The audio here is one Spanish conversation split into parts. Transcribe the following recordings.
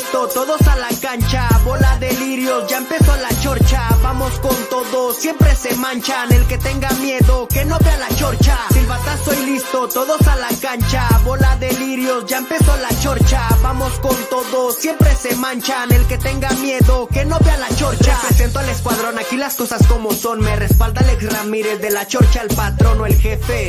listo, todos a la cancha, bola de lirios, ya empezó la chorcha, vamos con todo, siempre se manchan, el que tenga miedo, que no vea la chorcha, silbatazo y listo, todos a la cancha, bola de lirios, ya empezó la chorcha, vamos con todo, siempre se manchan, el que tenga miedo, que no vea la chorcha, presento al escuadrón, aquí las cosas como son, me respalda Alex Ramírez, de la chorcha el patrón o el jefe,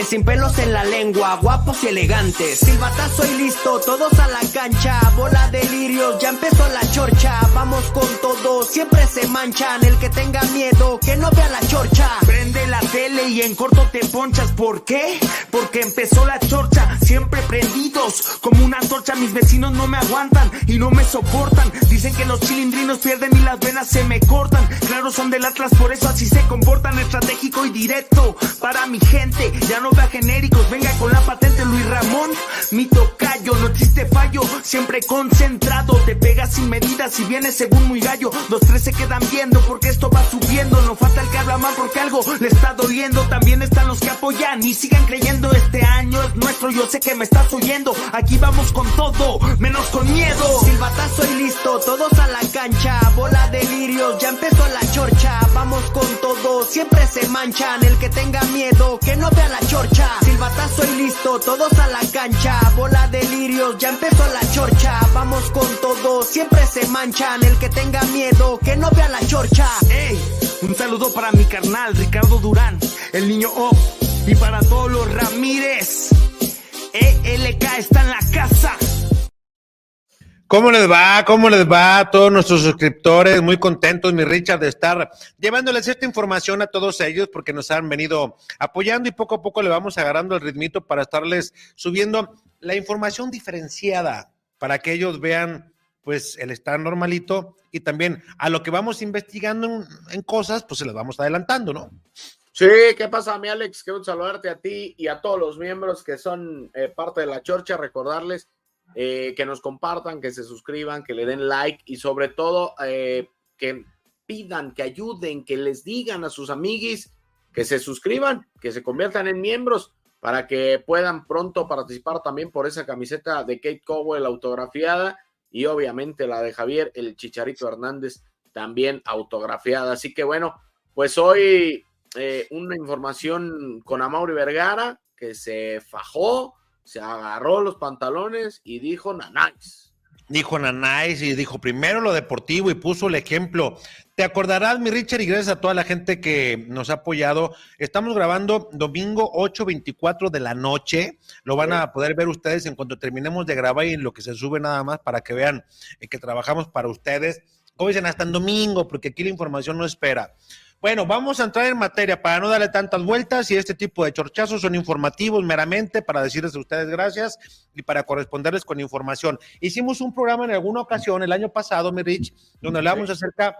sin pelos en la lengua, guapos y elegantes, silbatazo y listo, todos a la cancha, bola de lirios, ya empezó la chorcha, vamos con todo, siempre se manchan, el que tenga miedo, que no vea la chorcha. Prende la tele y en corto te ponchas, ¿por qué? Porque empezó la chorcha, siempre prendidos, como una torcha, mis vecinos no me aguantan y no me soportan, dicen que los chilindrinos pierden y las venas se me cortan, claro son del Atlas, por eso así se comportan, estratégico y directo, para mi gente, ya no vea genéricos, venga con la patente Luis Ramón, mi tocayo, no existe fallo, siempre concentrado, te pegas sin medidas y vienes según muy gallo, los tres se quedan viendo porque esto va subiendo, no falta el que habla mal porque algo le está doliendo, también están los que apoyan y sigan creyendo, este año yo sé que me estás oyendo, aquí vamos con todo, menos con miedo. Silbatazo y listo, todos a la cancha, bola de lirios, ya empezó la chorcha, vamos con todo, siempre se manchan, el que tenga miedo, que no vea la chorcha, silbatazo y listo, todos a la cancha, bola de lirios, ya empezó la chorcha, vamos con todo, siempre se manchan, el que tenga miedo, que no vea la chorcha. Ey, un saludo para mi carnal Ricardo Durán, el niño O, y para. Está en la casa. ¿Cómo les va? ¿Cómo les va a todos nuestros suscriptores? Muy contentos, mi Richard, de estar llevándoles esta información a todos ellos porque nos han venido apoyando y poco a poco le vamos agarrando el ritmito para estarles subiendo la información diferenciada para que ellos vean pues el estar normalito y también a lo que vamos investigando en, en cosas, pues se las vamos adelantando, ¿no? Sí, ¿qué pasa, mi Alex? Quiero saludarte a ti y a todos los miembros que son eh, parte de la chorcha, recordarles eh, que nos compartan, que se suscriban, que le den like y sobre todo eh, que pidan, que ayuden, que les digan a sus amiguis que se suscriban, que se conviertan en miembros para que puedan pronto participar también por esa camiseta de Kate Cowell autografiada y obviamente la de Javier el Chicharito Hernández también autografiada. Así que bueno, pues hoy eh, una información con Amaury Vergara que se fajó, se agarró los pantalones y dijo nanáis. Dijo Nanáis y dijo primero lo deportivo y puso el ejemplo. Te acordarás, mi Richard, y gracias a toda la gente que nos ha apoyado. Estamos grabando domingo 8.24 de la noche. Lo van a poder ver ustedes en cuanto terminemos de grabar y en lo que se sube nada más para que vean eh, que trabajamos para ustedes. Como dicen, hasta en domingo, porque aquí la información no espera. Bueno, vamos a entrar en materia para no darle tantas vueltas y este tipo de chorchazos son informativos meramente para decirles a ustedes gracias y para corresponderles con información. Hicimos un programa en alguna ocasión el año pasado, mi Rich, donde hablamos acerca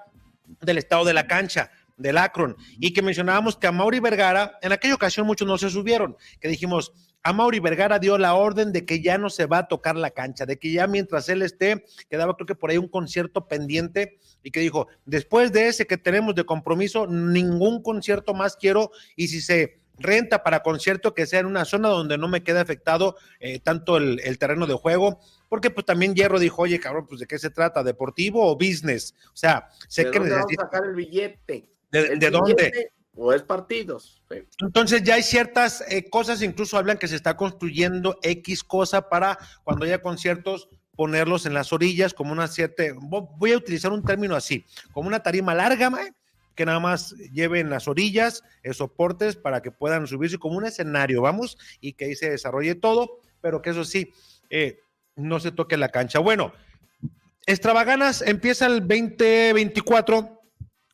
del estado de la cancha del Akron y que mencionábamos que a Mauri Vergara, en aquella ocasión muchos no se subieron, que dijimos, a Mauri Vergara dio la orden de que ya no se va a tocar la cancha, de que ya mientras él esté, quedaba creo que por ahí un concierto pendiente y que dijo, después de ese que tenemos de compromiso, ningún concierto más quiero y si se renta para concierto que sea en una zona donde no me quede afectado eh, tanto el, el, terreno de juego, porque pues también Hierro dijo, oye cabrón, pues de qué se trata, deportivo o business, o sea, sé ¿De que dónde vamos a sacar el billete? ¿De, ¿El de dónde? O es partidos. Entonces ya hay ciertas eh, cosas, incluso hablan que se está construyendo X cosa para cuando haya conciertos ponerlos en las orillas como una cierta, voy a utilizar un término así, como una tarima larga, que nada más lleve en las orillas eh, soportes para que puedan subirse como un escenario, vamos, y que ahí se desarrolle todo, pero que eso sí, eh, no se toque la cancha. Bueno, Extravaganas empieza el 2024,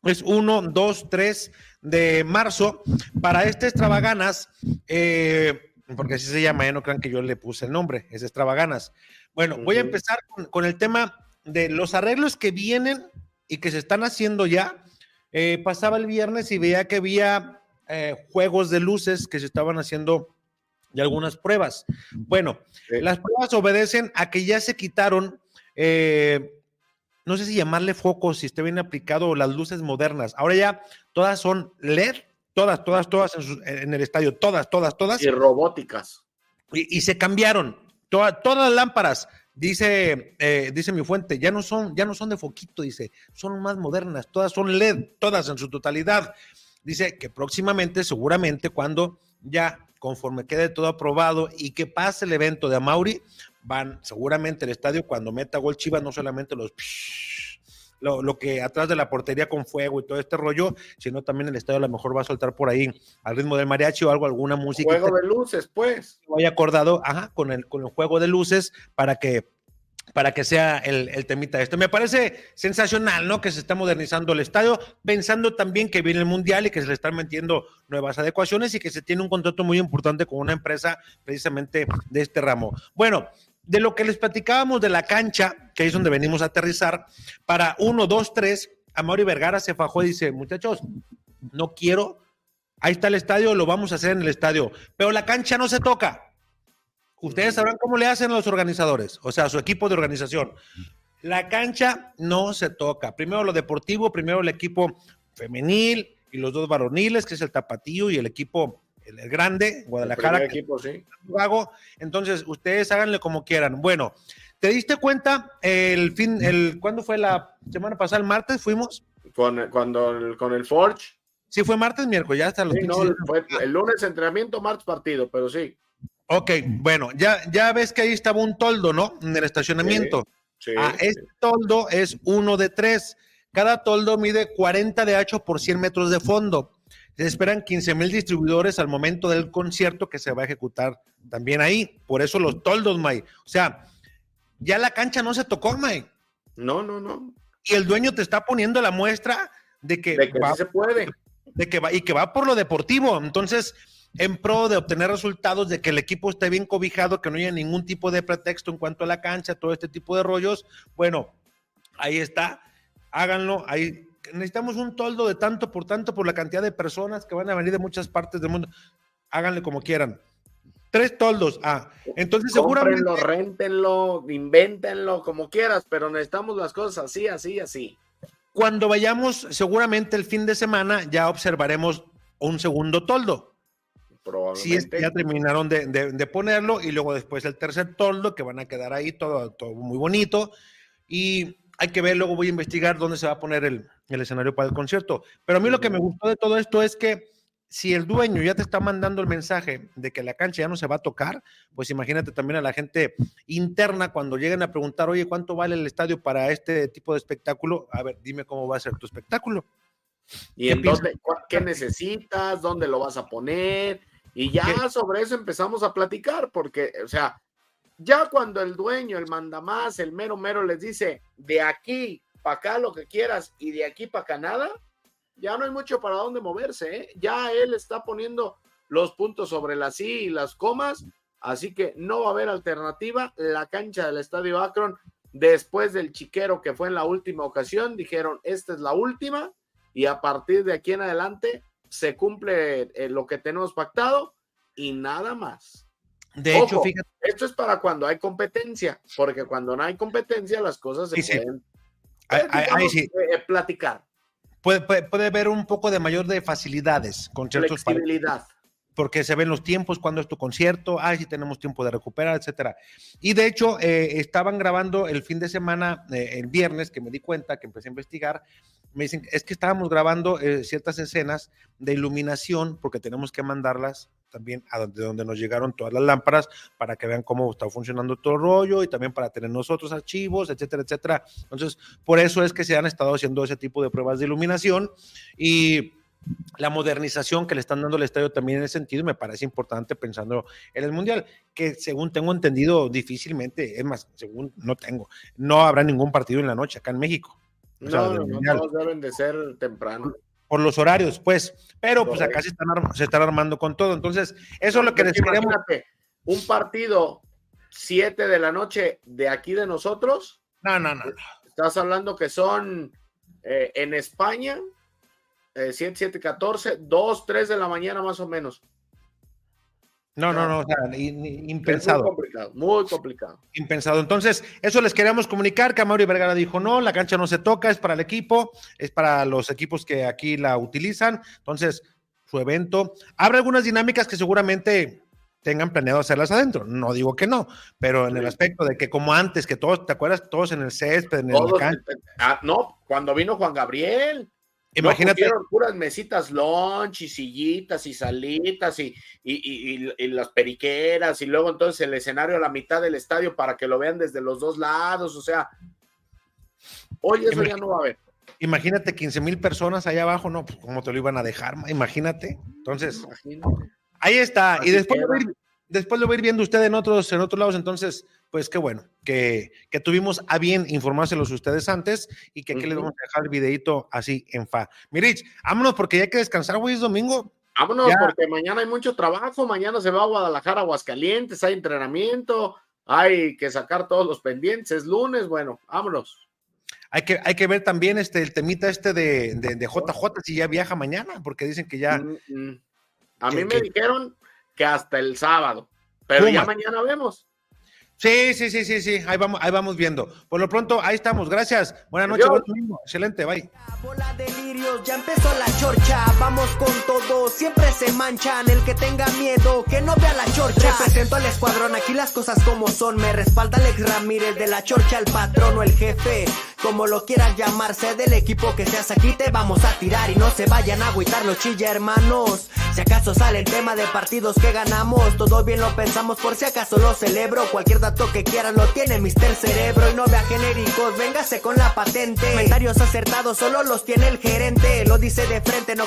es 1, 2, 3 de marzo. Para este Extravaganas, eh, porque así se llama, ya no crean que yo le puse el nombre, es Extravaganas. Bueno, voy a empezar con, con, el tema de los arreglos que vienen y que se están haciendo ya. Eh, pasaba el viernes y veía que había eh, juegos de luces que se estaban haciendo y algunas pruebas. Bueno, las pruebas obedecen a que ya se quitaron, eh, no sé si llamarle focos, si esté bien aplicado, las luces modernas. Ahora ya todas son LED, todas, todas, todas en, el estadio, todas, todas, todas. Y robóticas. Y, se cambiaron. todas las lámparas, dice, eh, dice mi fuente, ya no son, ya no son de foquito, dice, son más modernas, todas son LED, todas en su totalidad. Dice que próximamente, seguramente, cuando ya conforme quede todo aprobado y que pase el evento de Amauri, van seguramente el estadio cuando meta gol Chivas, no solamente los lo, que atrás de la portería con fuego y todo este rollo, sino también el estadio a lo mejor va a soltar por ahí al ritmo del mariachi o algo, alguna música. Juego de luces, pues. Vaya acordado, ajá, con el, con el juego de luces para que para que sea el, el temita esto. Me parece sensacional, ¿no? Que se está modernizando el estadio, pensando también que viene el Mundial y que se le están metiendo nuevas adecuaciones y que se tiene un contrato muy importante con una empresa precisamente de este ramo. Bueno, de lo que les platicábamos de la cancha, que es donde venimos a aterrizar, para uno, dos, tres, Amaury Vergara se fajó y dice, muchachos, no quiero, ahí está el estadio, lo vamos a hacer en el estadio, pero la cancha no se toca. Ustedes sabrán cómo le hacen a los organizadores, o sea, su equipo de organización. La cancha no se toca. Primero lo deportivo, primero el equipo femenil y los dos varoniles, que es el tapatío y el equipo el, grande, Guadalajara. El equipo, sí. Entonces, ustedes háganle como quieran. Bueno, ¿te diste cuenta el fin, el, ¿cuándo fue la semana pasada? ¿El martes fuimos? Con, cuando, con el Forge. Sí, fue martes, miércoles, ya hasta los sí, no, fue el lunes entrenamiento, martes partido, pero sí. Ok, bueno, ya, ya ves que ahí estaba un toldo, ¿no? En el estacionamiento. Sí, ah, este toldo es uno de tres. Cada toldo mide 40 de ancho por 100 metros de fondo. Se esperan 15 mil distribuidores al momento del concierto que se va a ejecutar también ahí. Por eso los toldos, May. O sea, ya la cancha no se tocó, May. No, no, no. Y el dueño te está poniendo la muestra de que, va, se puede. De que va, y que va por lo deportivo. Entonces, en pro de obtener resultados, de que el equipo esté bien cobijado, que no haya ningún tipo de pretexto en cuanto a la cancha, todo este tipo de rollos. Bueno, ahí está, háganlo, ahí necesitamos un toldo de tanto por tanto por la cantidad de personas que van a venir de muchas partes del mundo. Háganle como quieran. Tres toldos. Ah, entonces seguramente. rentenlo, invéntenlo, como quieras, pero necesitamos las cosas así, así, así. Cuando vayamos, seguramente el fin de semana ya observaremos un segundo toldo. Si es que ya terminaron de, ponerlo y luego después el tercer toldo que van a quedar ahí todo, todo muy bonito y hay que ver, luego voy a investigar dónde se va a poner el, escenario para el concierto. Pero a mí lo que me gustó de todo esto es que si el dueño ya te está mandando el mensaje de que la cancha ya no se va a tocar, pues imagínate también a la gente interna cuando lleguen a preguntar, oye, ¿cuánto vale el estadio para este tipo de espectáculo? A ver, dime cómo va a ser tu espectáculo. ¿Y en dónde, qué necesitas? ¿Dónde lo vas a poner? Y ya sobre eso empezamos a platicar, porque, o sea, ya cuando el dueño, el mandamás, el mero mero les dice, de aquí para acá lo que quieras y de aquí para acá nada, ya no hay mucho para dónde moverse, ¿eh? Ya él está poniendo los puntos sobre las sí y las comas, así que no va a haber alternativa. La cancha del Estadio Akron, después del chiquero que fue en la última ocasión, dijeron, esta es la última y a partir de aquí en adelante se cumple eh, lo que tenemos pactado y nada más. De hecho, fíjate. Esto es para cuando hay competencia, porque cuando no hay competencia las cosas se pueden eh, eh, platicar. Puede, puede, haber un poco de mayor de facilidades con ciertos Flexibilidad. Porque se ven los tiempos, cuando es tu concierto, ay, si tenemos tiempo de recuperar, etcétera. Y de hecho, estaban grabando el fin de semana, el viernes, que me di cuenta, que empecé a investigar, me dicen, es que estábamos grabando eh, ciertas escenas de iluminación porque tenemos que mandarlas también a donde, donde nos llegaron todas las lámparas para que vean cómo está funcionando todo el rollo y también para tener nosotros archivos, etcétera, etcétera. Entonces, por eso es que se han estado haciendo ese tipo de pruebas de iluminación y la modernización que le están dando al estadio también en ese sentido me parece importante pensando en el mundial, que según tengo entendido difícilmente, es más, según no tengo, no habrá ningún partido en la noche acá en México. No, no, todos deben de ser temprano. Por los horarios, pues. Pero pues acá se están, armando con todo. Entonces, eso es lo que les queremos. Un partido 7 de la noche de aquí de nosotros. No, no, no. Estás hablando que son eh, en España, eh, 7, 7, 14, 2, 3 de la mañana más o menos. No, no, no, o sea, impensado. muy complicado, muy complicado. Impensado. Entonces, eso les queríamos comunicar, que Mauri Vergara dijo, no, la cancha no se toca, es para el equipo, es para los equipos que aquí la utilizan. Entonces, su evento. Habrá algunas dinámicas que seguramente tengan planeado hacerlas adentro. No digo que no, pero en el aspecto de que como antes, que todos, ¿te acuerdas? Todos en el césped, en el cancha. Ah, no, cuando vino Juan Gabriel. Imagínate. No, puras mesitas lunch y sillitas y salitas y, y, y, las periqueras y luego entonces el escenario a la mitad del estadio para que lo vean desde los dos lados. O sea, hoy eso ya no va a haber. Imagínate 15 mil personas allá abajo, no, pues cómo te lo iban a dejar, imagínate. Entonces, ahí está. y después después lo voy a ir viendo usted en otros, en otros lados. Entonces, pues qué bueno, que, que tuvimos a bien informárselos ustedes antes y que aquí les vamos a dejar el videito así en fa. Mirich, vámonos porque ya hay que descansar, güey, es domingo. Vámonos porque mañana hay mucho trabajo, mañana se va a Guadalajara, Aguascalientes, hay entrenamiento, hay que sacar todos los pendientes, es lunes, bueno, vámonos. Hay que, hay que ver también este, el temita este de, de, de JJ si ya viaja mañana, porque dicen que ya... Mm, mm. A mí me dijeron que hasta el sábado, pero ya mañana vemos. Sí, sí, sí, sí, sí, ahí vamos, ahí vamos viendo. Por lo pronto, ahí estamos. Gracias. Buenas noches, buen domingo. Excelente, bye. Bola delirios, ya empezó la chorcha. Vamos con todo, siempre se manchan. El que tenga miedo, que no vea la chorcha. Represento al escuadrón, aquí las cosas como son. Me respalda Alex Ramírez de la chorcha, el patrón o el jefe. Como lo quieras llamarse, del equipo que seas aquí te vamos a tirar y no se vayan a agüitar los chilla hermanos. Si acaso sale el tema de partidos que ganamos, todo bien lo pensamos por si acaso lo celebro. Cualquier dato que quieran lo tiene Mister Cerebro y no vea genéricos, véngase con la patente. Comentarios acertados solo los tiene el gerente, lo dice de frente, no